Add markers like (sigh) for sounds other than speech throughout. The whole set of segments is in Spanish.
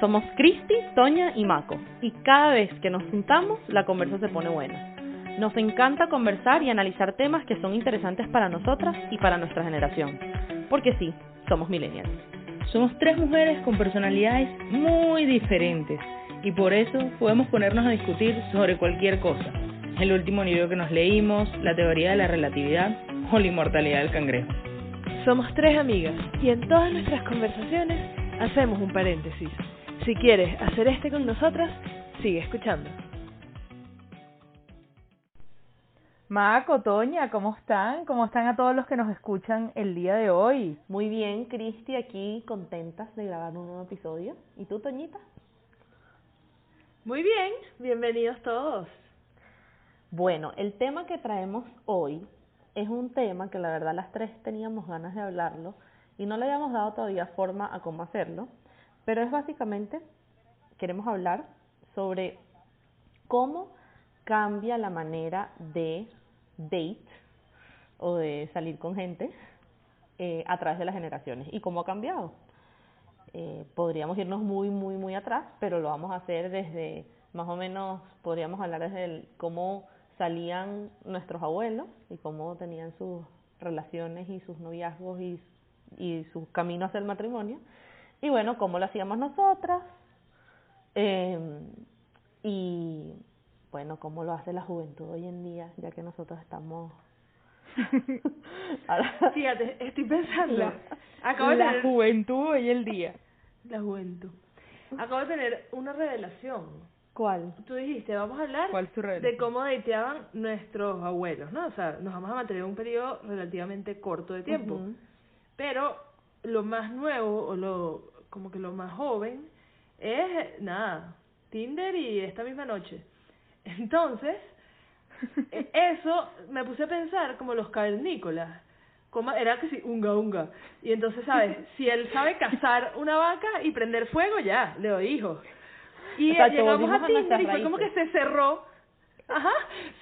Somos Cristi, Toña y Maco, y cada vez que nos juntamos la conversa se pone buena. Nos encanta conversar y analizar temas que son interesantes para nosotras y para nuestra generación, porque sí, somos millennials. Somos tres mujeres con personalidades muy diferentes y por eso podemos ponernos a discutir sobre cualquier cosa. El último libro que nos leímos, la teoría de la relatividad o la inmortalidad del cangrejo. Somos tres amigas y en todas nuestras conversaciones hacemos un paréntesis. Si quieres hacer este con nosotras, sigue escuchando. Maco, Toña, ¿cómo están? ¿Cómo están a todos los que nos escuchan el día de hoy? Muy bien, Cristi, aquí contentas de grabar un nuevo episodio. ¿Y tú, Toñita? Muy bien, bienvenidos todos. Bueno, el tema que traemos hoy es un tema que la verdad las tres teníamos ganas de hablarlo y no le habíamos dado todavía forma a cómo hacerlo, pero es básicamente, queremos hablar sobre cómo cambia la manera de date o de salir con gente eh, a través de las generaciones y cómo ha cambiado. Eh, podríamos irnos muy, muy, muy atrás, pero lo vamos a hacer desde, más o menos, podríamos hablar desde el, cómo salían nuestros abuelos y cómo tenían sus relaciones y sus noviazgos y, y su camino hacia el matrimonio. Y bueno, cómo lo hacíamos nosotras. Eh, y bueno, cómo lo hace la juventud hoy en día, ya que nosotros estamos... (laughs) Fíjate, estoy pensando. La, Acabo la de tener... juventud hoy el día. La juventud. Acabo de tener una revelación. ¿Cuál? Tú dijiste, vamos a hablar de cómo dateaban nuestros abuelos, ¿no? O sea, nos vamos a mantener un periodo relativamente corto de tiempo. Pero lo más nuevo, o lo como que lo más joven, es, nada, Tinder y esta misma noche. Entonces, (laughs) eso me puse a pensar como los cavernícolas. Como era que sí, unga, unga. Y entonces, ¿sabes? (laughs) Si él sabe cazar una vaca y prender fuego, ya, le doy hijos. Y llegamos a Tinder y fue como que se cerró. Ajá,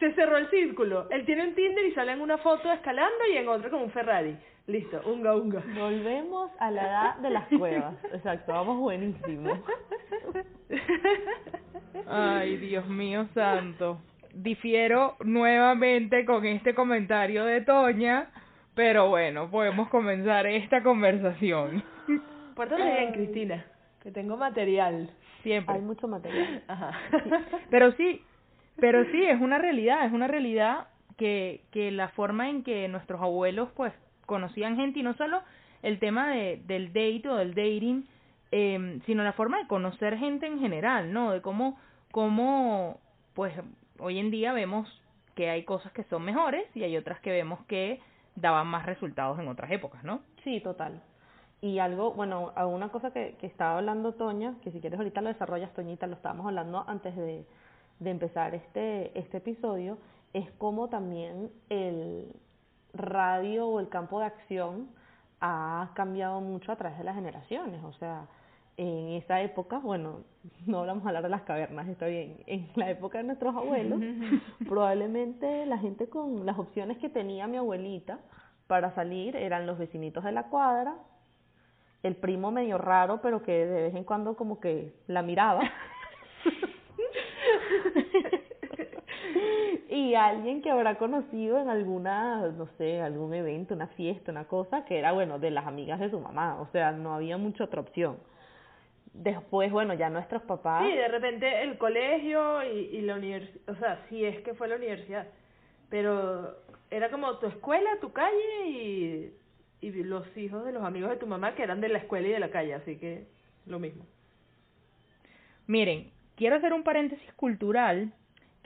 se cerró el círculo. Él tiene un Tinder y sale en una foto escalando y en otra con un Ferrari. Listo, unga, unga. Volvemos a la edad de las cuevas. Exacto, vamos buenísimo. Ay, Dios mío santo. Difiero nuevamente con este comentario de Toña, pero bueno, podemos comenzar esta conversación. Pórtate bien, Cristina, que tengo material. Siempre. Hay mucho material. Ajá. (laughs) Pero sí, pero sí, es una realidad, es una realidad que, que la forma en que nuestros abuelos pues conocían gente y no solo el tema de, del date o del dating, eh, sino la forma de conocer gente en general, ¿no? De cómo, cómo, pues hoy en día vemos que hay cosas que son mejores y hay otras que vemos que daban más resultados en otras épocas, ¿no? Sí, total. Y algo, bueno, alguna cosa que, que estaba hablando Toña, que si quieres ahorita lo desarrollas, Toñita, lo estábamos hablando antes de, de empezar este, este episodio, es como también el radio o el campo de acción ha cambiado mucho a través de las generaciones. O sea, en esa época, bueno, (laughs) no vamos a hablar de las cavernas, está bien, en la época de nuestros abuelos, (laughs) probablemente la gente con las opciones que tenía mi abuelita para salir eran los vecinitos de la cuadra, el primo medio raro, pero que de vez en cuando como que la miraba. (laughs) y alguien que habrá conocido en alguna, no sé, algún evento, una fiesta, una cosa, que era, bueno, de las amigas de su mamá, o sea, no había mucha otra opción. Después, bueno, ya nuestros papás... Sí, de repente el colegio y, y la universidad, o sea, sí es que fue la universidad, pero era como tu escuela, tu calle y, y los hijos de los amigos de tu mamá que eran de la escuela y de la calle, así que lo mismo. Miren, quiero hacer un paréntesis cultural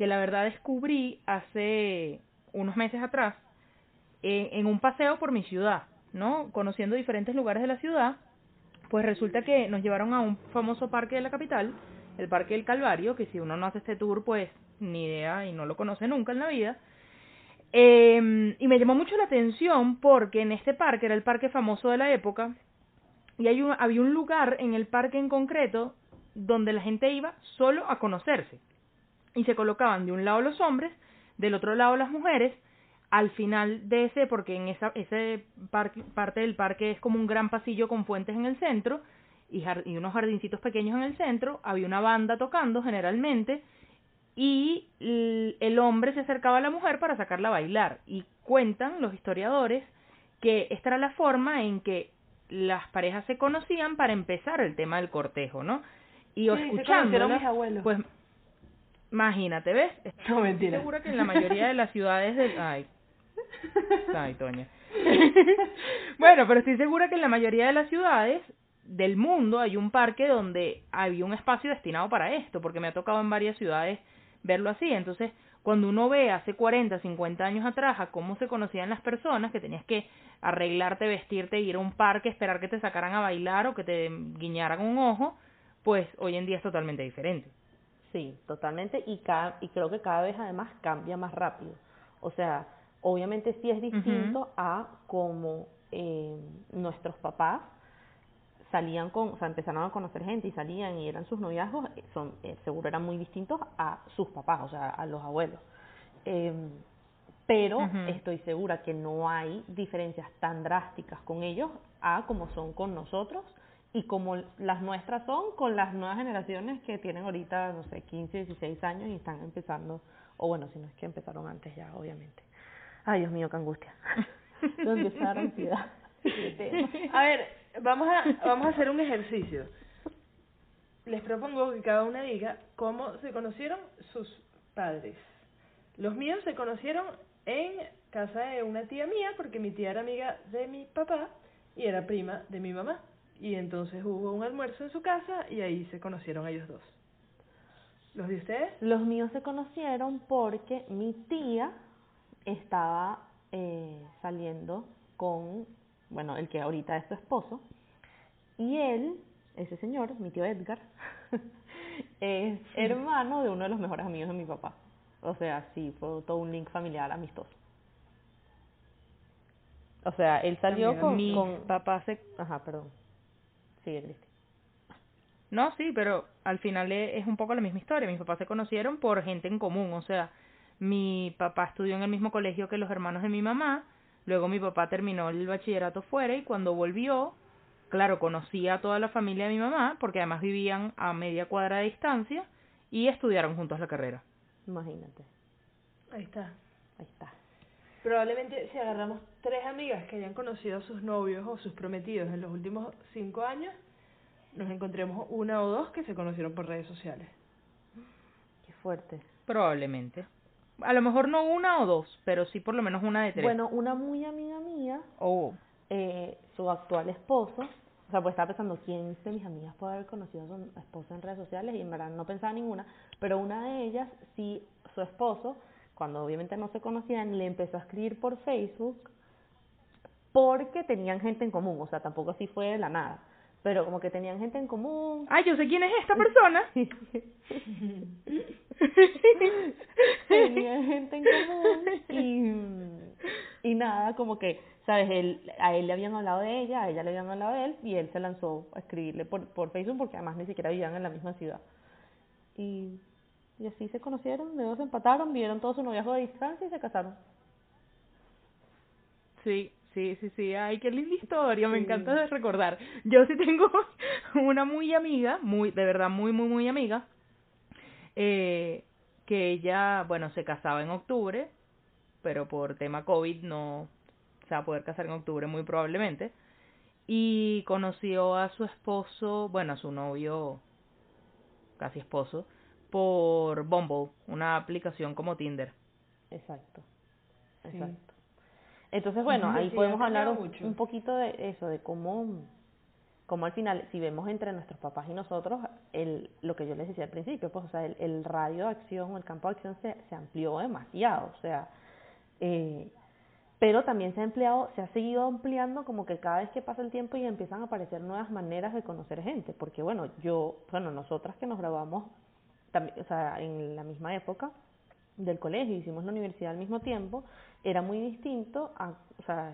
que la verdad descubrí hace unos meses atrás en, un paseo por mi ciudad, ¿no? Conociendo diferentes lugares de la ciudad, pues resulta que nos llevaron a un famoso parque de la capital, el Parque del Calvario, que si uno no hace este tour, pues ni idea y no lo conoce nunca en la vida. Eh, y me llamó mucho la atención porque en este parque, era el parque famoso de la época, y hay un, había un lugar en el parque en concreto donde la gente iba solo a conocerse. Y se colocaban de un lado los hombres, del otro lado las mujeres, al final de ese, porque en esa ese parque, parte del parque es como un gran pasillo con fuentes en el centro, y, y unos jardincitos pequeños en el centro, había una banda tocando generalmente y el hombre se acercaba a la mujer para sacarla a bailar. Y cuentan los historiadores que esta era la forma en que las parejas se conocían para empezar el tema del cortejo, ¿no? Y sí, escuchando, pues imagínate, ¿ves? (laughs) No, mentira. Estoy segura que en la mayoría de las ciudades del ay, ay, Toña. (laughs) bueno, pero estoy segura que en la mayoría de las ciudades del mundo hay un parque donde había un espacio destinado para esto, porque me ha tocado en varias ciudades verlo así. Entonces, cuando uno ve hace 40, 50 años atrás a cómo se conocían las personas, que tenías que arreglarte, vestirte, ir a un parque, esperar que te sacaran a bailar o que te guiñaran un ojo, pues hoy en día es totalmente diferente. Sí, totalmente, y, cada, y creo que cada vez además cambia más rápido. O sea, obviamente sí es distinto a como eh, nuestros papás salían con, o sea, empezaron a conocer gente y salían y eran sus noviazgos, eh, son, eh, seguro eran muy distintos a sus papás, o sea, a los abuelos. Eh, pero estoy segura que no hay diferencias tan drásticas con ellos a como son con nosotros y como las nuestras son con las nuevas generaciones que tienen ahorita, no sé, 15, 16 años y están empezando, o bueno, si no es que empezaron antes ya, obviamente. Ay, Dios mío, qué angustia. ¿Dónde está la ansiedad? a ver, vamos a, vamos a hacer un ejercicio. Les propongo que cada una diga cómo se conocieron sus padres. Los míos se conocieron en casa de una tía mía, porque mi tía era amiga de mi papá y era prima de mi mamá. Y entonces hubo un almuerzo en su casa y ahí se conocieron ellos dos. ¿Los de ustedes? Los míos se conocieron porque mi tía estaba eh, saliendo con bueno, el que ahorita es su esposo, y él, ese señor, mi tío Edgar, (laughs) es hermano de uno de los mejores amigos de mi papá. O sea, sí, fue todo un link familiar amistoso. O sea, él salió con, mi papá se... Ajá, perdón. No, sí, pero al final es un poco la misma historia. Mis papás se conocieron por gente en común. O sea, mi papá estudió en el mismo colegio que los hermanos de mi mamá Luego mi papá terminó el bachillerato fuera y cuando volvió, claro, conocía a toda la familia de mi mamá, porque además vivían a media cuadra de distancia y estudiaron juntos la carrera. Imagínate. Ahí está. Ahí está. Probablemente si agarramos tres amigas que hayan conocido a sus novios o sus prometidos en los últimos cinco años, nos encontremos una o dos que se conocieron por redes sociales. Qué fuerte. Probablemente a lo mejor no una o dos, pero sí por lo menos una de tres. Bueno, una muy amiga mía, oh. eh, su actual esposo, o sea, pues estaba pensando quién de mis amigas puede haber conocido a su esposo en redes sociales y en verdad no pensaba ninguna, pero una de ellas sí, su esposo, cuando obviamente no se conocían, le empezó a escribir por Facebook porque tenían gente en común, o sea, tampoco así fue de la nada pero como que tenían gente en común. Ay, yo sé quién es esta (laughs) persona. (laughs) tenían gente en común y, y nada, como que, ¿sabes? Él, a él le habían hablado de ella, a ella le habían hablado de él y él se lanzó a escribirle por, por Facebook porque además ni siquiera vivían en la misma ciudad. Y, y así se conocieron, luego se empataron, vieron todo su noviazgo de distancia y se casaron. Sí, Sí, sí, sí, ay, qué linda historia, me encanta de recordar. Yo sí tengo (laughs) una muy amiga, muy, de verdad, muy, muy, muy amiga, eh, que ella, bueno, se casaba en octubre, pero por tema COVID no se va a poder casar en octubre muy probablemente, y conoció a su esposo, bueno, a su novio, casi esposo, por Bumble, una aplicación como Tinder. Exacto, exacto. Entonces, bueno, ahí podemos hablar un, poquito de eso, de cómo, cómo al final, si vemos entre nuestros papás y nosotros, el, lo que yo les decía al principio, pues, o sea, el, radio de acción, el campo de acción se, se amplió demasiado, o sea, eh, pero también se ha empleado, se ha seguido ampliando como que cada vez que pasa el tiempo y empiezan a aparecer nuevas maneras de conocer gente, porque bueno, yo, bueno, nosotras que nos grabamos también, o sea, en la misma época del colegio, hicimos la universidad al mismo tiempo, era muy distinto a, o sea,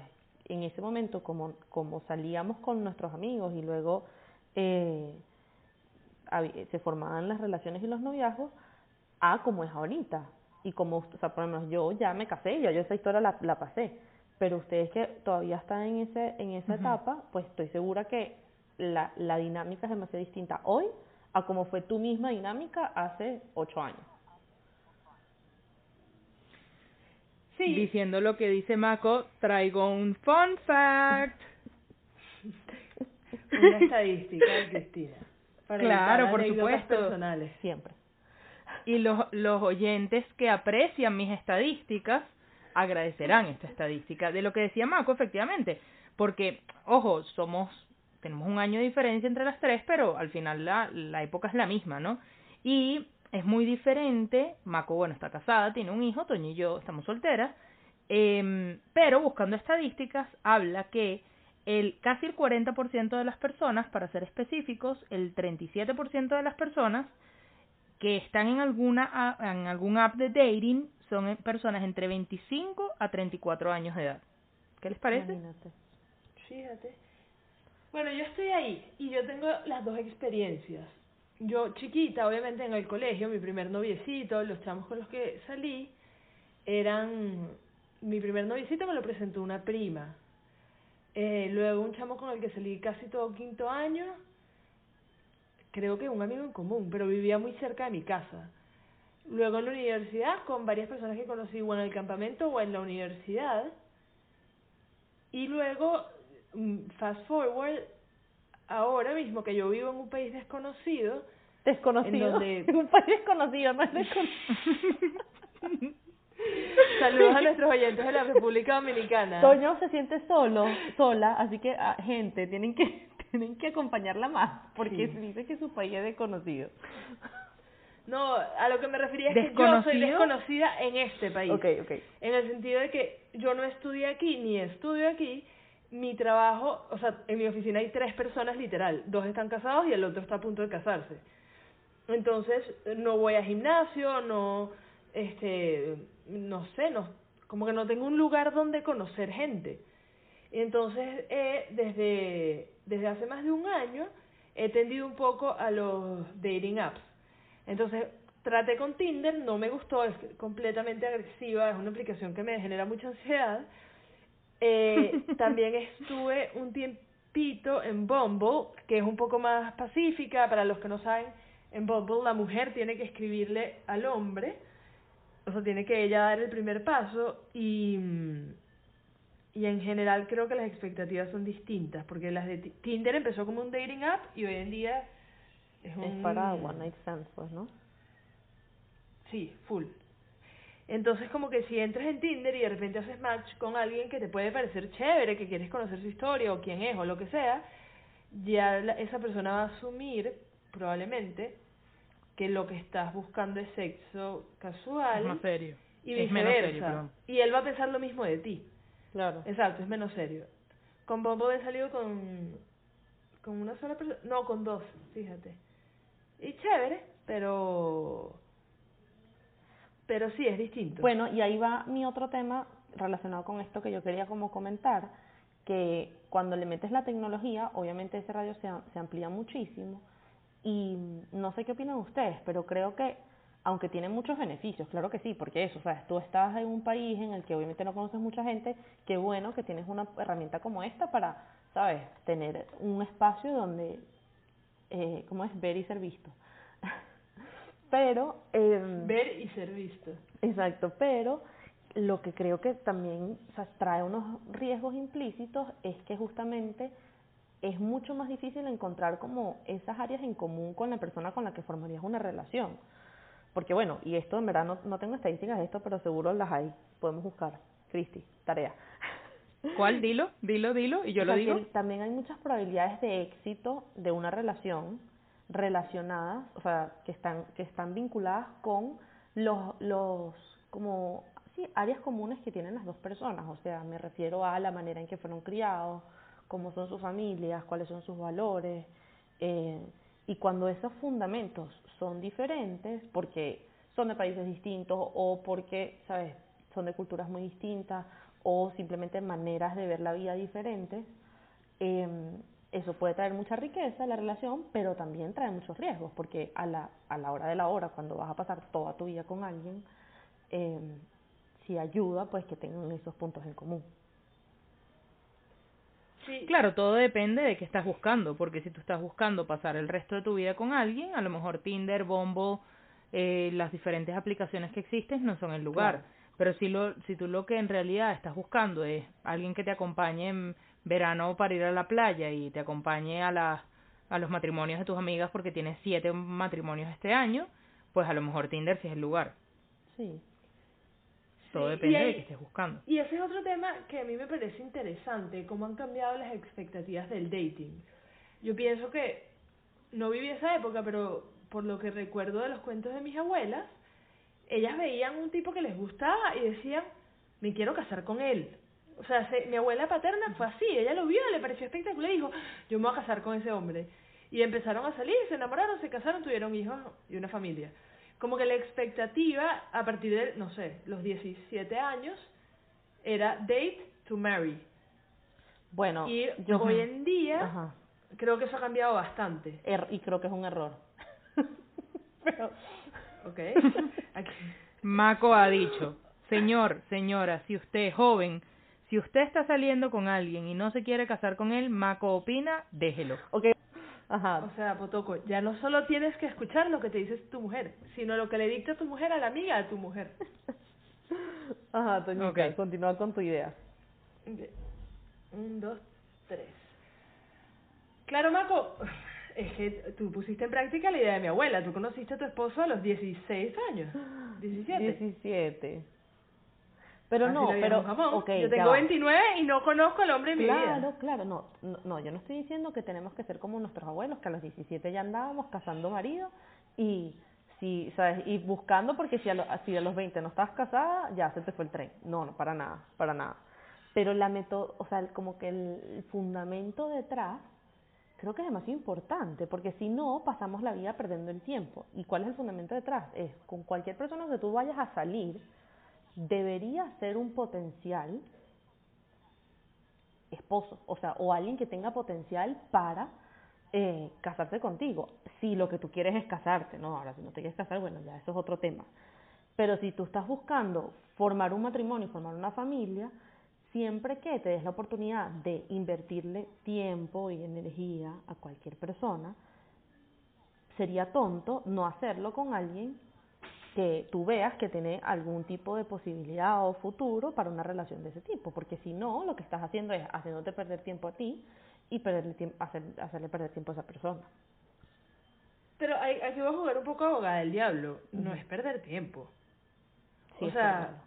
en ese momento como, como salíamos con nuestros amigos y luego eh, se formaban las relaciones y los noviazgos, a como es ahorita. Y como, o sea, por lo menos yo ya me casé, ya yo esa historia la, la pasé, pero ustedes que todavía están en, ese, en esa etapa, pues estoy segura que la, la dinámica es demasiado distinta hoy a como fue tu misma dinámica hace ocho años. Sí. Diciendo lo que dice Mako, traigo un fun fact. (laughs) Una estadística, Cristina. claro, por supuesto. Personales. Siempre. Y los, los oyentes que aprecian mis estadísticas agradecerán esta estadística. De lo que decía Mako, efectivamente. Porque, ojo, somos tenemos un año de diferencia entre las tres, pero al final la, la época es la misma, ¿no? Y es muy diferente, Mako, bueno, está casada, tiene un hijo, Toño y yo estamos solteras, eh, pero buscando estadísticas habla que el casi el 40% de las personas, para ser específicos, el 37% de las personas que están en alguna en algún app de dating son personas entre 25 a 34 años de edad. ¿Qué les parece? Fíjate. Bueno, yo estoy ahí y yo tengo las dos experiencias. Yo chiquita, obviamente en el colegio, mi primer noviecito, los chamos con los que salí, eran... Mi primer noviecito me lo presentó una prima. Eh, luego un chamo con el que salí casi todo quinto año, creo que un amigo en común, pero vivía muy cerca de mi casa. Luego en la universidad, con varias personas que conocí o en el campamento o en la universidad. Y luego Mm, fast forward, ahora mismo que yo vivo en un país desconocido, desconocido, en (laughs) un país desconocido, no es desconocido. (laughs) Saludos a nuestros oyentes de la República Dominicana. Toño se siente solo, sola, así que ah, gente, tienen que (laughs) tienen que acompañarla más, porque dice que su país es desconocido. No, a lo que me refería es que yo soy desconocida en este país. Okay, okay. En el sentido de que yo no estudié aquí ni estudio aquí, mi trabajo, o sea, en mi oficina hay tres personas literal, dos están casados y el otro está a punto de casarse. Entonces, no voy a gimnasio, no, este, no sé, no, como que no tengo un lugar donde conocer gente. Entonces, eh, desde, desde hace más de un año, he tendido un poco a los dating apps. Entonces, traté con Tinder, no me gustó, es completamente agresiva, es una aplicación que me genera mucha ansiedad, eh, (laughs) también estuve un tiempito en Bumble, que es un poco más pacífica, para los que no saben, en Bumble la mujer tiene que escribirle al hombre, o sea, tiene que ella dar el primer paso y, y en general creo que las expectativas son distintas, porque las de Tinder empezó como un dating app y hoy en día es, un... es para one night stands, pues, ¿no? Sí, full. Entonces, como que si entras en Tinder y de repente haces match con alguien que te puede parecer chévere, que quieres conocer su historia o quién es o lo que sea, ya esa persona va a asumir, probablemente, que lo que estás buscando es sexo casual. Es más serio. Y viceversa. y él va a pensar lo mismo de ti. Claro. Exacto, es menos serio. Con Bombo he salido con, con una sola persona. No, con dos, fíjate. Y chévere, pero pero sí, es distinto. Bueno, y ahí va mi otro tema relacionado con esto que yo quería como comentar, que cuando le metes la tecnología, obviamente ese radio se, se amplía muchísimo y no sé qué opinan ustedes, pero creo que aunque tiene muchos beneficios, claro que sí, porque eso, sea, tú estás en un país en el que obviamente no conoces mucha gente, qué bueno que tienes una herramienta como esta para, ¿sabes?, tener un espacio donde, eh, ¿cómo es?, ver y ser visto. Pero... Eh, Ver y ser visto. Exacto, pero lo que creo que también trae unos riesgos implícitos es que justamente es mucho más difícil encontrar como esas áreas en común con la persona con la que formarías una relación. Porque bueno, y esto en verdad no, tengo estadísticas de esto, pero seguro las hay. Podemos buscar. Cristi, tarea. ¿Cuál? Dilo, dilo, dilo, y yo lo digo. también hay muchas probabilidades de éxito de una relación relacionadas, o sea, que están, que están vinculadas con los, los como, sí, áreas comunes que tienen las dos personas, o sea, me refiero a la manera en que fueron criados, cómo son sus familias, cuáles son sus valores, eh, y cuando esos fundamentos son diferentes, porque son de países distintos o porque, ¿sabes?, son de culturas muy distintas o simplemente maneras de ver la vida diferentes, eh, eso puede traer mucha riqueza a la relación, pero también trae muchos riesgos, porque a la, a la hora de la hora, cuando vas a pasar toda tu vida con alguien, eh, si ayuda, pues que tengan esos puntos en común. Claro, todo depende de qué estás buscando, porque si tú estás buscando pasar el resto de tu vida con alguien, a lo mejor Tinder, Bumble, eh, las diferentes aplicaciones que existen no son el lugar. Pero si, lo, si tú lo que en realidad estás buscando es alguien que te acompañe en verano para ir a la playa y te acompañe a, la, a los matrimonios de tus amigas porque tienes siete matrimonios este año, pues a lo mejor Tinder sí es el lugar. Sí. Todo depende de qué estés buscando. Y ese es otro tema que a mí me parece interesante, cómo han cambiado las expectativas del dating. Yo pienso que no viví esa época, pero por lo que recuerdo de los cuentos de mis abuelas, ellas veían un tipo que les gustaba y decían, me quiero casar con él. O sea, mi abuela paterna fue así, ella lo vio, le pareció espectacular y dijo, yo me voy a casar con ese hombre. Y empezaron a salir, se enamoraron, se casaron, tuvieron hijos y una familia. Como que la expectativa a partir de, no sé, los 17 años era date to marry. Bueno, y hoy en día creo que eso ha cambiado bastante. Er, y creo que es un error. (laughs) Pero, ok. (laughs) Mako ha dicho, señor, señora, si usted es joven, si usted está saliendo con alguien y no se quiere casar con él, Mako opina, déjelo. Ok. Ajá. O sea, Potoco, ya no solo tienes que escuchar lo que te dice tu mujer, sino lo que le dicta tu mujer a la amiga de tu mujer. (laughs) Ajá, Toñita, okay. continúa con tu idea. Un, dos, tres. Claro, Mako, es que tú pusiste en práctica la idea de mi abuela. Tú conociste a tu esposo a los 16 años. (gasps) 17. 17. Pero no, pero okay, yo tengo 29 y no conozco al hombre de mi vida. Claro, claro, no, no, yo no estoy diciendo que tenemos que ser como nuestros abuelos, que a los 17 ya andábamos casando marido y si, sabes, y buscando porque si a, si a los 20 no estabas casada, ya se te fue el tren. No, no, para nada, para nada. Pero la meto, o sea, como que el fundamento detrás creo que es demasiado importante, porque si no, pasamos la vida perdiendo el tiempo. ¿Y cuál es el fundamento detrás? Es con cualquier persona que tú vayas a salir, debería ser un potencial esposo, o sea, o alguien que tenga potencial para eh, casarse contigo. Si lo que tú quieres es casarte, no, ahora si no te quieres casar, bueno, ya eso es otro tema. Pero si tú estás buscando formar un matrimonio, formar una familia, siempre que te des la oportunidad de invertirle tiempo y energía a cualquier persona, sería tonto no hacerlo con alguien que tú veas que tiene algún tipo de posibilidad o futuro para una relación de ese tipo, porque si no, lo que estás haciendo es haciéndote perder tiempo a ti y perderle tiempo, hacer, hacerle perder tiempo a esa persona. Pero aquí voy a jugar un poco abogada del diablo, no es perder tiempo. o sea,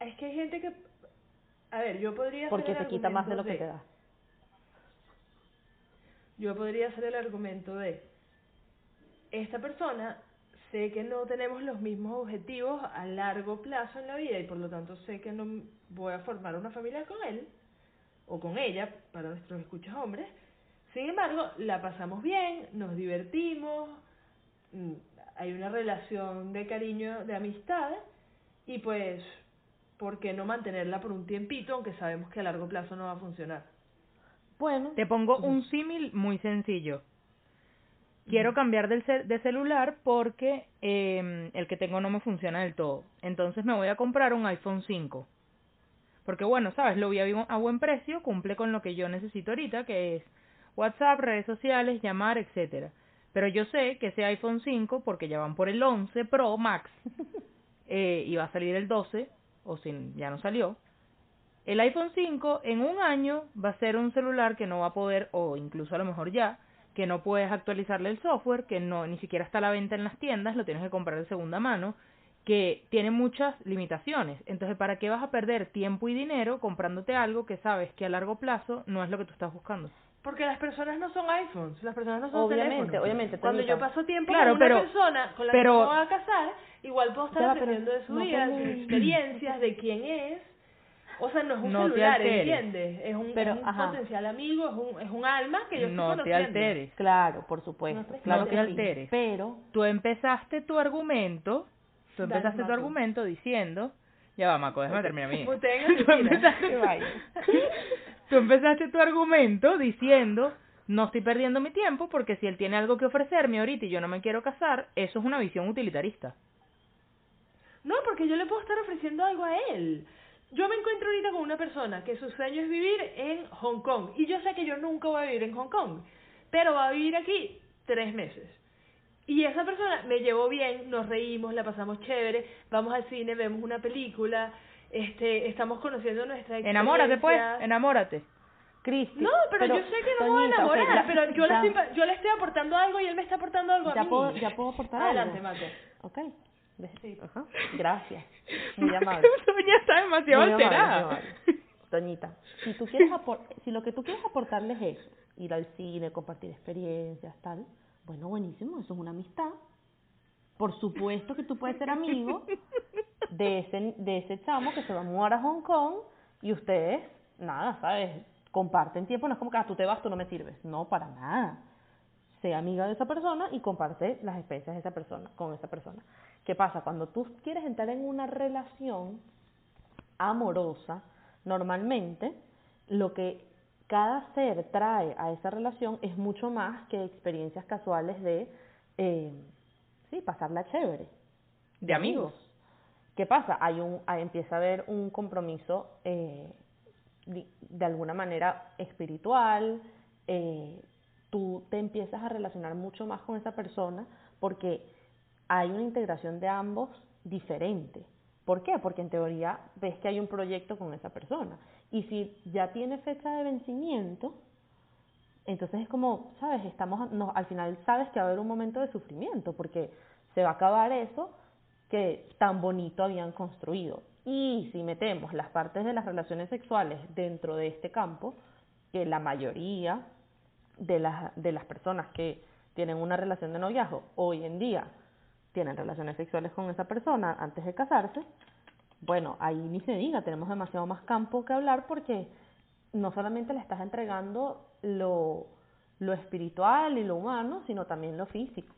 es que hay gente que... A ver, yo podría Porque te quita más de lo que te da. Yo podría hacer el argumento de... Esta persona sé que no tenemos los mismos objetivos a largo plazo en la vida y por lo tanto sé que no voy a formar una familia con él o con ella, para nuestros escuchos hombres. Sin embargo, la pasamos bien, nos divertimos, mm, hay una relación de cariño, de amistad y pues, ¿por qué no mantenerla por un tiempito aunque sabemos que a largo plazo no va a funcionar? Bueno, te pongo un símil muy sencillo quiero cambiar de, de celular porque eh, el que tengo no me funciona del todo. Entonces me voy a comprar un iPhone 5. Porque bueno, sabes, lo vi a buen precio, cumple con lo que yo necesito ahorita, que es WhatsApp, redes sociales, llamar, etcétera. Pero yo sé que ese iPhone 5, porque ya van por el 11 Pro Max, (laughs) eh, y va a salir el 12, o si ya no salió, el iPhone 5 en un año va a ser un celular que no va a poder, o incluso a lo mejor ya, que no puedes actualizarle el software, que no ni siquiera está a la venta en las tiendas, lo tienes que comprar de segunda mano, que tiene muchas limitaciones. Entonces, ¿para qué vas a perder tiempo y dinero comprándote algo que sabes que a largo plazo no es lo que tú estás buscando? Porque las personas no son iPhones, las personas no son obviamente, Obviamente, Cuando yo paso tiempo con una persona con la que me voy a casar, igual puedo estar aprendiendo de su vida, de sus experiencias, de quién es, o sea, no es un celular, ¿entiendes? Es un, Pero, potencial amigo, es un, es un alma que yo no te alteres. Claro, por supuesto. claro no te alteres. Pero tú empezaste tu argumento, tú empezaste tu argumento diciendo, ya va, Maco, déjame terminar mi. (laughs) tú, empezaste, (laughs) tú empezaste tu argumento diciendo, no estoy perdiendo mi tiempo porque si él tiene algo que ofrecerme ahorita y yo no me quiero casar, eso es una visión utilitarista. No, porque yo le puedo estar ofreciendo algo a él yo me encuentro ahorita con una persona que su sueño es vivir en Hong Kong y yo sé que yo nunca voy a vivir en Hong Kong, pero va a vivir aquí tres meses. Y esa persona me llevó bien, nos reímos, la pasamos chévere, vamos al cine, vemos una película, este, estamos conociendo nuestra experiencia. Enamórate pues, enamórate. Cristi, no, pero, yo sé que no voy a enamorar, pero yo le, estoy, yo le estoy aportando algo y él me está aportando algo ya a mí. Puedo, ya puedo aportar Adelante, Mate. Ok. Sí. Ajá. Gracias. Muy (laughs) amable. Doña está demasiado alterada. Doñita, si tú quieres si lo que tú quieres aportarles es ir al cine, compartir experiencias, tal, bueno, buenísimo, eso es una amistad. Por supuesto que tú puedes ser amigo de ese, de ese chamo que se va a mudar a Hong Kong y ustedes, nada, ¿sabes? Comparten tiempo, no es como que ah, tú te vas, tú no me sirves. No, para nada. Sé amiga de esa persona y comparte las experiencias de esa persona, con esa persona. ¿Qué pasa? Cuando tú quieres entrar en una relación amorosa, normalmente lo que cada ser trae a esa relación es mucho más que experiencias casuales de, eh, sí, pasarla chévere. De amigos. ¿Qué pasa? Hay un, empieza a haber un compromiso eh, de, alguna manera espiritual, eh, tú te empiezas a relacionar mucho más con esa persona porque hay una integración de ambos diferente. ¿Por qué? Porque en teoría ves que hay un proyecto con esa persona. Y si ya tiene fecha de vencimiento, entonces es como, ¿sabes? Estamos, al final sabes que va a haber un momento de sufrimiento, porque se va a acabar eso que tan bonito habían construido. Y si metemos las partes de las relaciones sexuales dentro de este campo, que la mayoría de las, de las personas que tienen una relación de noviazgo hoy en día tienen relaciones sexuales con esa persona antes de casarse, bueno, ahí ni se diga, tenemos demasiado más campo que hablar porque no solamente le estás entregando lo, lo espiritual y lo humano, sino también lo físico.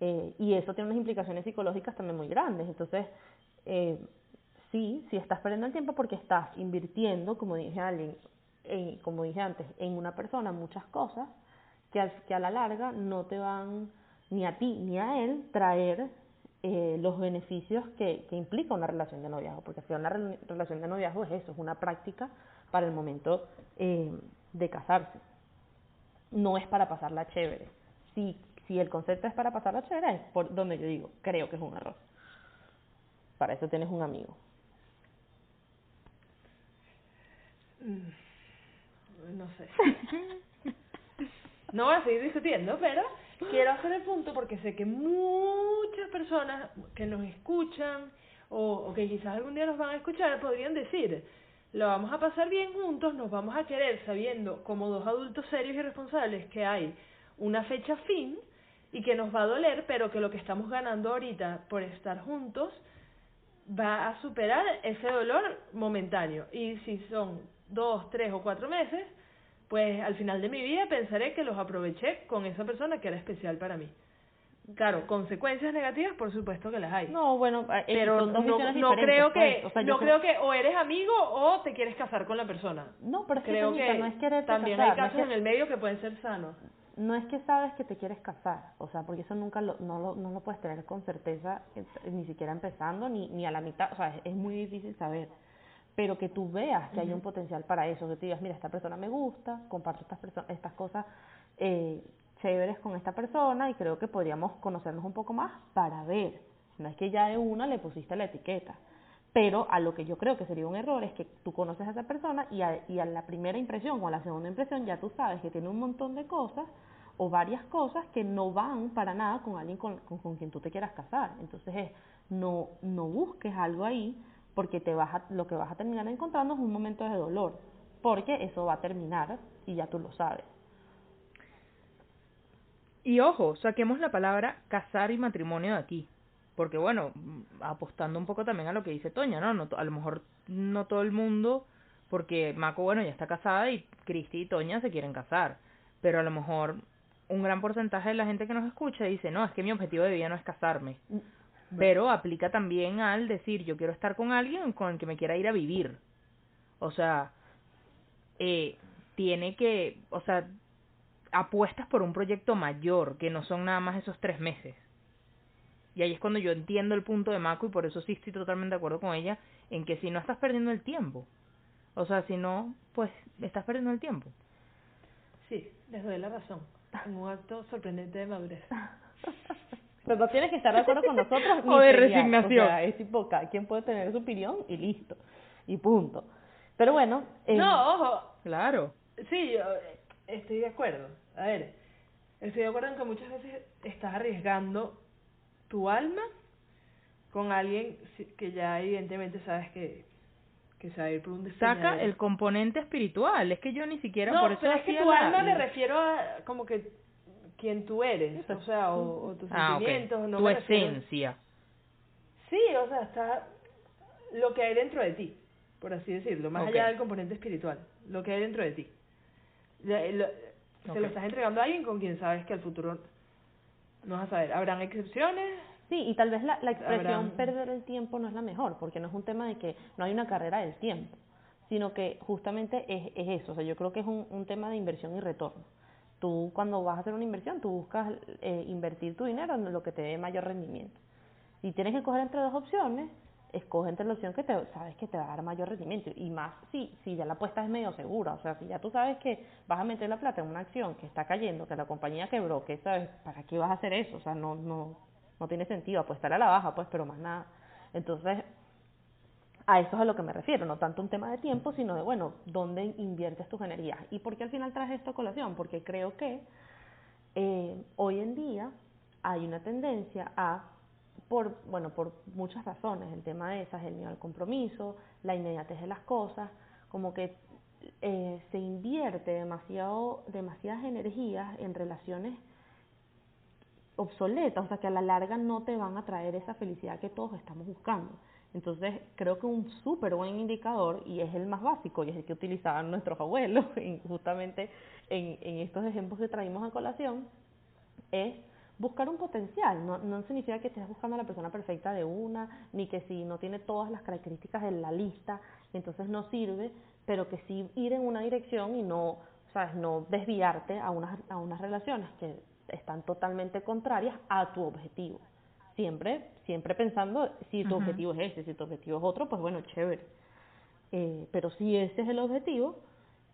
Eh, y eso tiene unas implicaciones psicológicas también muy grandes. Entonces, eh, sí, sí estás perdiendo el tiempo porque estás invirtiendo, como dije alguien, como dije antes, en una persona muchas cosas que, que a la larga no te van ni a ti ni a él traer eh, los beneficios que, implica una relación de noviazgo, porque final una relación de noviazgo es eso, es una práctica para el momento eh, de casarse. No es para pasarla chévere. Si, si el concepto es para pasarla chévere, es por donde yo digo, creo que es un error. Para eso tienes un amigo. Mm, no sé. (laughs) no voy a seguir discutiendo, pero quiero hacer el punto porque sé que muchas personas que nos escuchan o, que quizás algún día nos van a escuchar podrían decir, lo vamos a pasar bien juntos, nos vamos a querer sabiendo como dos adultos serios y responsables que hay una fecha fin y que nos va a doler, pero que lo que estamos ganando ahorita por estar juntos va a superar ese dolor momentáneo. Y si son dos, tres o cuatro meses, pues al final de mi vida pensaré que los aproveché con esa persona que era especial para mí. Claro, consecuencias negativas, por supuesto que las hay. No, bueno, eh, pero no, no creo que pues. no creo que o eres amigo o te quieres casar con la persona. No, pero es creo que, no es que también hay casos en el medio que pueden ser sanos. No es que sabes que te quieres casar, o sea, porque eso nunca lo, no, lo, no lo puedes tener con certeza, eh, ni siquiera empezando, ni, ni a la mitad, o sea, es muy difícil saber pero que tú veas que hay un potencial para eso, que tú digas, mira, esta persona me gusta, comparto estas, estas cosas eh, chéveres con esta persona y creo que podríamos conocernos un poco más para ver. No es que ya de una le pusiste la etiqueta, pero a lo que yo creo que sería un error es que tú conoces a esa persona y a, y a la primera impresión o a la segunda impresión ya tú sabes que tiene un montón de cosas o varias cosas que no van para nada con alguien con, con, con quien tú te quieras casar. Entonces es, no, no busques algo ahí porque te vas a, lo que vas a terminar encontrando es un momento de dolor, porque eso va a terminar y ya tú lo sabes. Y ojo, saquemos la palabra casar y matrimonio de aquí, porque bueno, apostando un poco también a lo que dice Toña, ¿no? no a lo mejor no todo el mundo, porque Mako, bueno, ya está casada y Cristi y Toña se quieren casar, pero a lo mejor un gran porcentaje de la gente que nos escucha dice, no, es que mi objetivo de vida no es casarme. Pero aplica también al decir, yo quiero estar con alguien con el que me quiera ir a vivir. O sea, eh, tiene que, o sea, apuestas por un proyecto mayor, que no son nada más esos tres meses. Y ahí es cuando yo entiendo el punto de Mako y por eso sí estoy totalmente de acuerdo con ella en que si no estás perdiendo el tiempo. O sea, si no, pues estás perdiendo el tiempo. Sí, les doy la razón. Un acto sorprendente de madurez. (laughs) Pero no tienes que estar de acuerdo con nosotros. (laughs) o de resignación. O sea, es tipo, cada quien puede tener su opinión y listo. Y punto. Pero bueno. Eh, no, ojo. Claro. Sí, yo estoy de acuerdo. A ver, estoy de acuerdo en que muchas veces estás arriesgando tu alma con alguien que ya evidentemente sabes que, que se va a ir por un. Saca el componente espiritual, es que yo ni siquiera no, por eso pero es que tu alma me refiero a como que quien tú eres, o sea, o, tus ah, sentimientos, no tu esencia. Sí, o sea, está lo que hay dentro de ti, por así decirlo, más allá del componente espiritual, lo que hay dentro de ti. Se lo estás entregando a alguien con quien sabes que al futuro no vas a saber. Habrán excepciones, Sí, y tal vez la, la expresión perder el tiempo no es la mejor, porque no es un tema de que no hay una carrera del tiempo, sino que justamente es, es eso. O sea, yo creo que es un, un tema de inversión y retorno. Tú cuando vas a hacer una inversión, tú buscas eh, invertir tu dinero en lo que te dé mayor rendimiento. Si tienes que escoger entre dos opciones, escoge entre la opción que te, sabes que te va a dar mayor rendimiento. Y más si, si ya la apuesta es medio segura. O sea, si ya tú sabes que vas a meter la plata en una acción que está cayendo, que la compañía quebró, que sabes, ¿para qué vas a hacer eso? O sea, no, no, no tiene sentido apostar a la baja, pues, pero más nada. Entonces, a eso es a lo que me refiero, no tanto un tema de tiempo, sino de, bueno, ¿dónde inviertes tus energías? ¿Y por qué al final traje esto a colación? Porque creo que eh, hoy en día hay una tendencia a, por, bueno, por muchas razones, el tema de esas, el miedo al compromiso, la inmediatez de las cosas, como que eh, se invierte demasiado, demasiadas energías en relaciones obsoletas, o sea que a la larga no te van a traer esa felicidad que todos estamos buscando. Entonces, creo que un súper buen indicador, y es el más básico, y es el que utilizaban nuestros abuelos, (laughs) justamente en, en estos ejemplos que traímos a colación, es buscar un potencial. No, no significa que estés buscando a la persona perfecta de una, ni que si no tiene todas las características de la lista, entonces no sirve, pero que sí ir en una dirección y no, sabes, no desviarte a unas, a unas relaciones que están totalmente contrarias a tu objetivo. Siempre, siempre pensando si tu objetivo es ese, si tu objetivo es otro, pues bueno, chévere. Eh, pero si ese es el objetivo,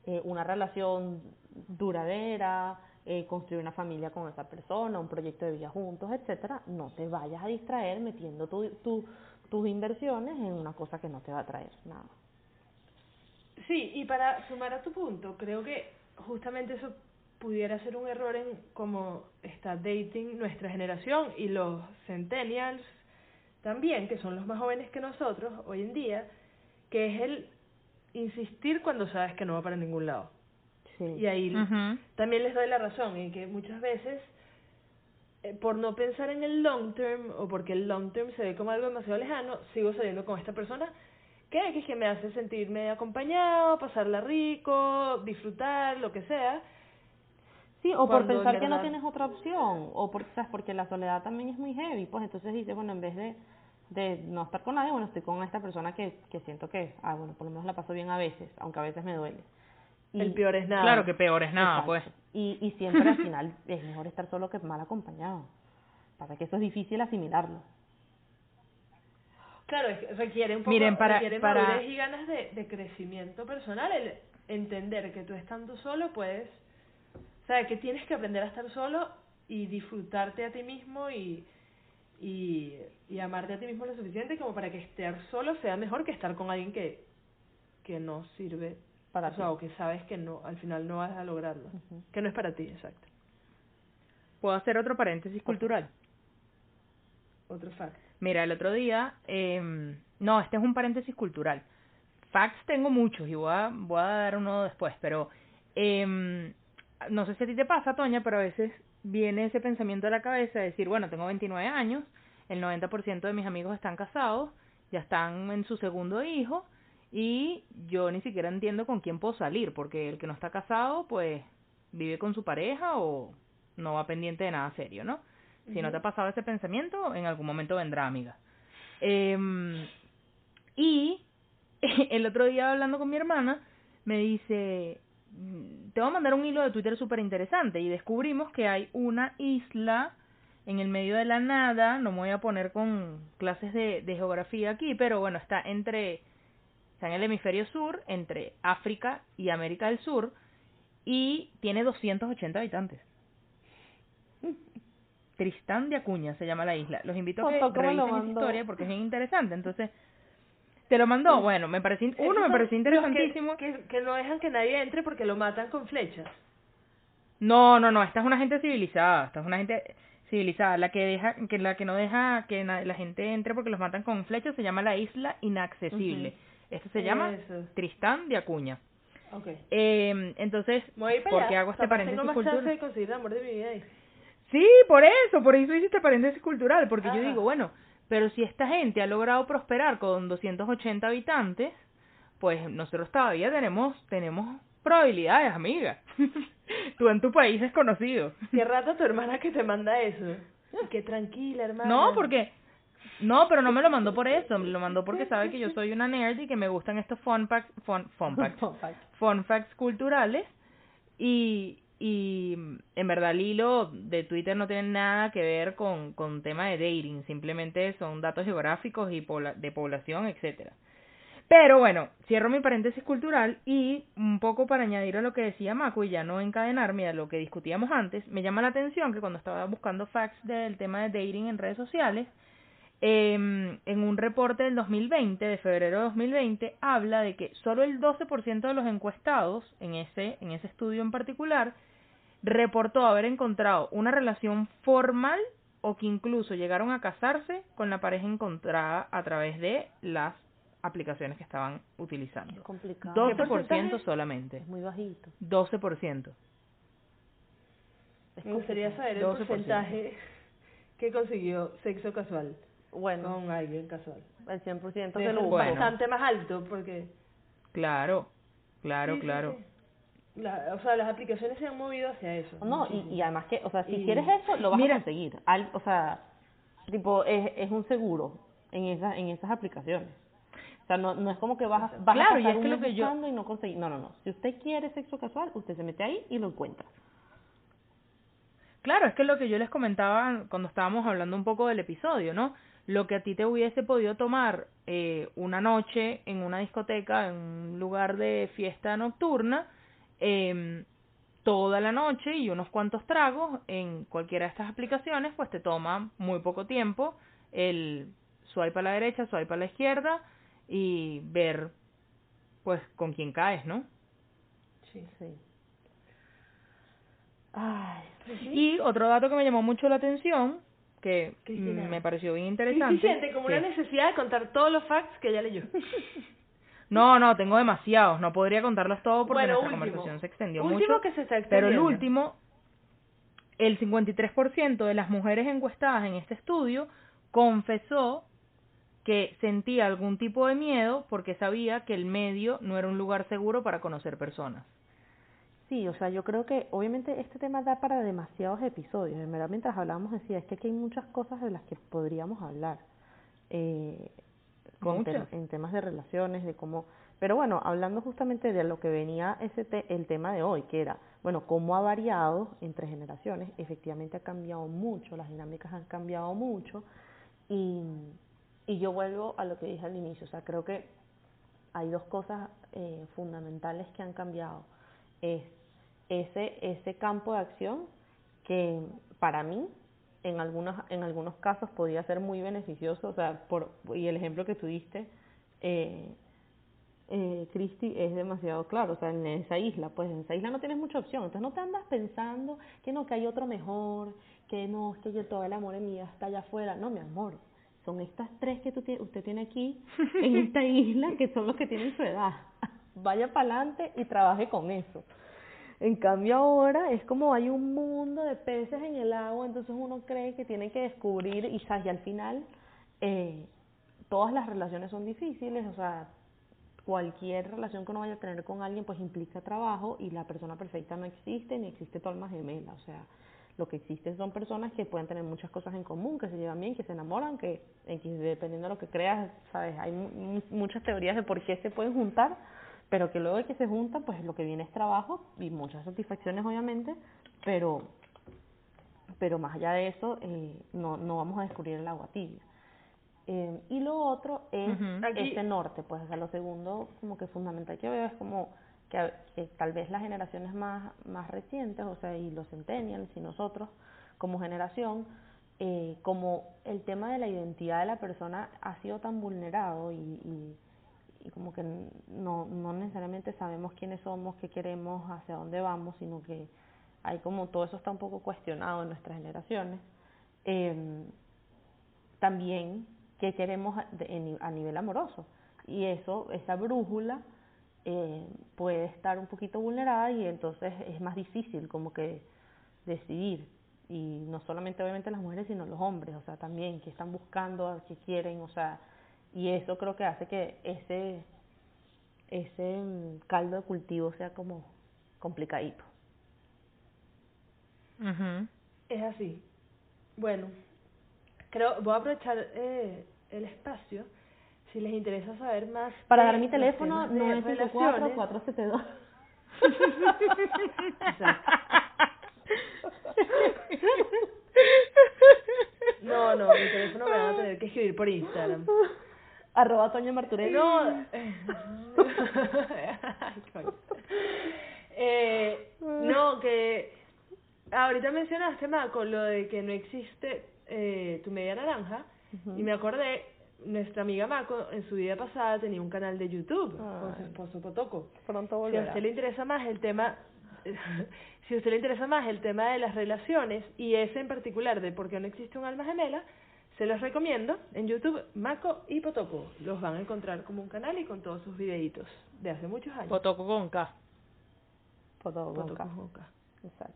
eh, una relación duradera, eh, construir una familia con esa persona, un proyecto de vida juntos, etcétera, no te vayas a distraer metiendo tu, tu, tus inversiones en una cosa que no te va a traer nada. Sí, y para sumar a tu punto, creo que justamente eso pudiera ser un error en cómo está dating nuestra generación y los centennials también, que son los más jóvenes que nosotros hoy en día, que es el insistir cuando sabes que no va para ningún lado. Y ahí también les doy la razón en que muchas veces eh, por no pensar en el long term o porque el long term se ve como algo demasiado lejano, sigo saliendo con esta persona que, que, que me hace sentirme acompañado, pasarla rico, disfrutar, lo que sea, Sí, o por pensar que no tienes otra opción, o por, ¿sabes? porque la soledad también es muy heavy, pues entonces dices, bueno, en vez de, de no estar con nadie, bueno, estoy con esta persona que, que siento que, ah, bueno, por lo menos la paso bien a veces, aunque a veces me duele. Y, el peor es nada. Claro que peor es nada, pues. Y, y siempre al final (laughs) es mejor estar solo que mal acompañado. Para que eso es difícil asimilarlo. Claro, es que requiere un poco Miren, para, requiere para... y ganas de, de crecimiento personal, el entender que tú estando solo puedes sea, que tienes que aprender a estar solo y disfrutarte a ti mismo y, y, y amarte a ti mismo lo suficiente como para que estar solo sea mejor que estar con alguien que, que no sirve para o, o que sabes que no al final no vas a lograrlo, que no es para ti, exacto. ¿Puedo hacer otro paréntesis cultural? Otro fact. Mira, el otro día, eh, no, este es un paréntesis cultural. Facts tengo muchos y voy a, voy a dar uno después, pero eh, no sé si a ti te pasa, Toña, pero a veces viene ese pensamiento a la cabeza de decir, bueno, tengo 29 años, el 90% de mis amigos están casados, ya están en su segundo hijo y yo ni siquiera entiendo con quién puedo salir, porque el que no está casado, pues vive con su pareja o no va pendiente de nada serio, ¿no? Si no te ha pasado ese pensamiento, en algún momento vendrá, amiga. Eh, y (laughs) el otro día hablando con mi hermana, me dice, te voy a mandar un hilo de Twitter súper interesante y descubrimos que hay una isla en el medio de la nada, no me voy a poner con clases de, de geografía aquí, pero bueno, está entre, está en el hemisferio sur, entre África y América del Sur, y tiene 280 habitantes. (laughs) Tristán de Acuña se llama la isla. Los invito a que revisen esa historia porque es interesante. Entonces, te lo mandó. Bueno, me pareció, uno me pareció interesantísimo. Que, que, no dejan que nadie entre porque lo matan con flechas. No, no, no. Esta es una gente civilizada. Esta es una gente civilizada. La que deja, que la que no deja que la gente entre porque los matan con flechas se llama la isla inaccesible. Esta se llama Tristán de Acuña. Okay. Eh, entonces, ¿por qué hago este paréntesis cultural? de conseguir el amor de mi vida. Sí, por eso, por eso hice este paréntesis cultural, porque yo digo, bueno, pero si esta gente ha logrado prosperar con 280 habitantes, pues nosotros todavía tenemos tenemos probabilidades, amiga. (laughs) Tú en tu país es conocido. Qué rato tu hermana que te manda eso. Qué tranquila, hermana. No, porque no, pero no me lo mandó por eso, me lo mandó porque sabe que yo soy una nerd y que me gustan estos fun facts, fun, fun facts, (laughs) fun facts culturales y y en verdad el hilo de Twitter no tiene nada que ver con, con tema de dating, simplemente son datos geográficos y de población, etcétera. Pero bueno, cierro mi paréntesis cultural y un poco para añadir a lo que decía Macu y ya no encadenarme a lo que discutíamos antes, me llama la atención que cuando estaba buscando facts del tema de dating en redes sociales, eh, en un reporte del 2020, de febrero de 2020, habla de que solo el 12% de los encuestados en ese, en ese estudio en particular reportó haber encontrado una relación formal o que incluso llegaron a casarse con la pareja encontrada a través de las aplicaciones que estaban utilizando. Es complicado. 12% solamente. muy bajito. 12%. Me gustaría saber el porcentaje que consiguió sexo casual bueno, con alguien casual. El 100% de lo bastante más alto porque... Claro, claro, claro la, o sea, las aplicaciones se han movido hacia eso. No, y, y además que, o sea, si quieres eso, lo vas a conseguir. Al, o sea, tipo, es, es un seguro en esas, en esas aplicaciones. O sea, no, no es como que vas, vas claro, a y es que lo que yo... y no conseguir. No, no, no. Si usted quiere sexo casual, usted se mete ahí y lo encuentra. Claro, es que lo que yo les comentaba cuando estábamos hablando un poco del episodio, ¿no? Lo que a ti te hubiese podido tomar eh, una noche en una discoteca, en un lugar de fiesta nocturna, eh, toda la noche y unos cuantos tragos en cualquiera de estas aplicaciones, pues te toma muy poco tiempo el swipe a la derecha, swipe a la izquierda y ver pues con quién caes, ¿no? Sí, sí. Ay, Y otro dato que me llamó mucho la atención, que me pareció bien interesante. Siente como una necesidad de contar todos los facts que ella leyó. (laughs) No, no, tengo demasiados. No podría contarlos todos porque nuestra conversación se extendió mucho. Que se está pero el último, el 53% de las mujeres encuestadas en este estudio confesó que sentía algún tipo de miedo porque sabía que el medio no era un lugar seguro para conocer personas. Sí, o sea, yo creo que obviamente este tema da para demasiados episodios. En verdad, mientras hablábamos decía, es que aquí hay muchas cosas de las que podríamos hablar. Eh, en temas de relaciones, de cómo... Pero bueno, hablando justamente de lo que venía ese el tema de hoy, que era, bueno, cómo ha variado entre generaciones, efectivamente ha cambiado mucho, las dinámicas han cambiado mucho, y, y yo vuelvo a lo que dije al inicio, o sea, creo que hay dos cosas eh, fundamentales que han cambiado. Es ese, ese campo de acción que para mí en algunos, en algunos casos podría ser muy beneficioso, o sea, por, y el ejemplo que tú diste, eh, eh, Cristi, es demasiado claro, o sea, en esa isla, pues en esa isla no tienes mucha opción, entonces no te andas pensando que no, que hay otro mejor, que no, que yo todo el amor en mi vida está allá afuera, no, mi amor, son estas tres que tú usted tiene aquí, en (laughs) esta isla, que son los que tienen su edad, vaya para adelante y trabaje con eso. En cambio ahora es como hay un mundo de peces en el agua, entonces uno cree que tiene que descubrir y, y al final eh, todas las relaciones son difíciles, o sea, cualquier relación que uno vaya a tener con alguien pues implica trabajo y la persona perfecta no existe ni existe tu alma gemela, o sea, lo que existe son personas que pueden tener muchas cosas en común, que se llevan bien, que se enamoran, que, que dependiendo de lo que creas, sabes, hay muchas teorías de por qué se pueden juntar, pero que luego de que se juntan, pues lo que viene es trabajo y muchas satisfacciones obviamente, pero pero más allá de eso, eh, no, no vamos a descubrir el agua tibia. Eh, y lo otro es ese norte, pues o lo segundo como que fundamental que veo es como que, tal vez las generaciones más, más recientes, o sea, y los centennials y nosotros como generación, eh, como el tema de la identidad de la persona ha sido tan vulnerado y, y, y como que no, no necesariamente sabemos quiénes somos, qué queremos, hacia dónde vamos, sino que hay como todo eso está un poco cuestionado en nuestras generaciones. Eh, también qué queremos a nivel amoroso. Y eso, esa brújula eh, puede estar un poquito vulnerada y entonces es más difícil como que decidir. Y no solamente obviamente las mujeres, sino los hombres, o sea, también que están buscando, que quieren, o sea, y eso creo que hace que ese, ese mm, caldo de cultivo sea como complicadito. Es así. Bueno, creo, voy a aprovechar eh, el espacio si les interesa saber más. Para dar mi teléfono, 954-472. No, no, mi teléfono me van a tener que escribir por Instagram. Arroba Toño Marturelli. No. (laughs) eh, no, que ahorita mencionaste, con lo de que no existe eh, tu media naranja, y me acordé, nuestra amiga Mako en su vida pasada tenía un canal de YouTube con su esposo Potoco. Pronto volverá. Si a usted le interesa más el tema, (laughs) si a usted le interesa más el tema de las relaciones y ese en particular de por qué no existe un alma gemela, se los recomiendo en YouTube Mako y Potoco. Los van a encontrar como un canal y con todos sus videitos de hace muchos años. Potoco con K. Potoco, con K. Exacto.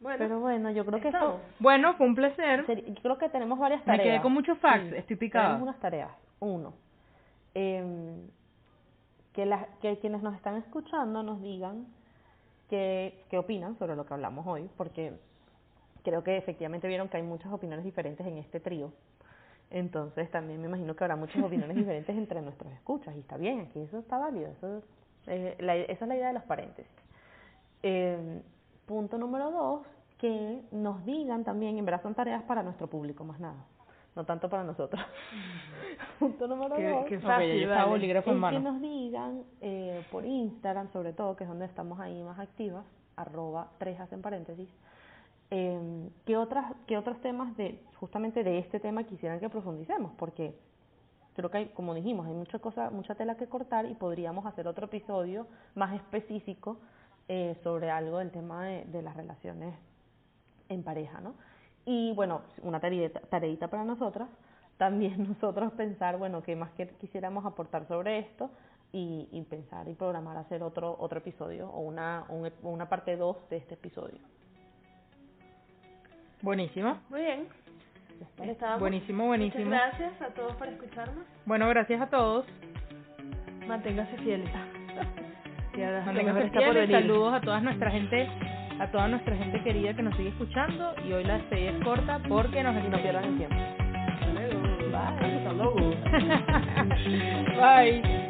Bueno, pero bueno, yo creo que esto... Bueno, fue un placer. Yo creo que tenemos varias tareas. Me quedé con muchos facts, estoy picada. Tenemos unas tareas. Uno, eh, que, las, que quienes nos están escuchando nos digan qué, qué opinan sobre lo que hablamos hoy, porque creo que efectivamente vieron que hay muchas opiniones diferentes en este trío. Entonces también me imagino que habrá muchas opiniones (laughs) diferentes entre nuestros escuchas y está bien, aquí eso está válido, eso, eh, la, esa es la idea de los paréntesis. Eh, Punto número dos, que nos digan también, en verdad son tareas para nuestro público, más nada, no tanto para nosotros. (laughs) Punto número dos, que nos digan eh, por Instagram, sobre todo, que es donde estamos ahí más activas, arroba tres hacen paréntesis, eh, ¿qué, otras, ¿qué otros temas de justamente de este tema quisieran que profundicemos? Porque creo que hay, como dijimos, hay mucha cosa, mucha tela que cortar y podríamos hacer otro episodio más específico eh, sobre algo del tema de, las relaciones en pareja, ¿no? Y bueno, una tareita, para nosotras, también (laughs) nosotros pensar, bueno, qué más que quisiéramos aportar sobre esto y, y pensar y programar hacer otro otro episodio o una, una parte 2 de este episodio. Buenísimo. Muy bien. Buenísimo, buenísimo. Muchas gracias a todos por escucharnos. Bueno, gracias a todos. Manténgase fieles. (laughs) Saludos a toda nuestra gente, a toda nuestra gente querida que nos sigue escuchando. Y hoy la despedida es corta porque nos no pierdan el tiempo. Bye. Hasta luego. Bye. (laughs)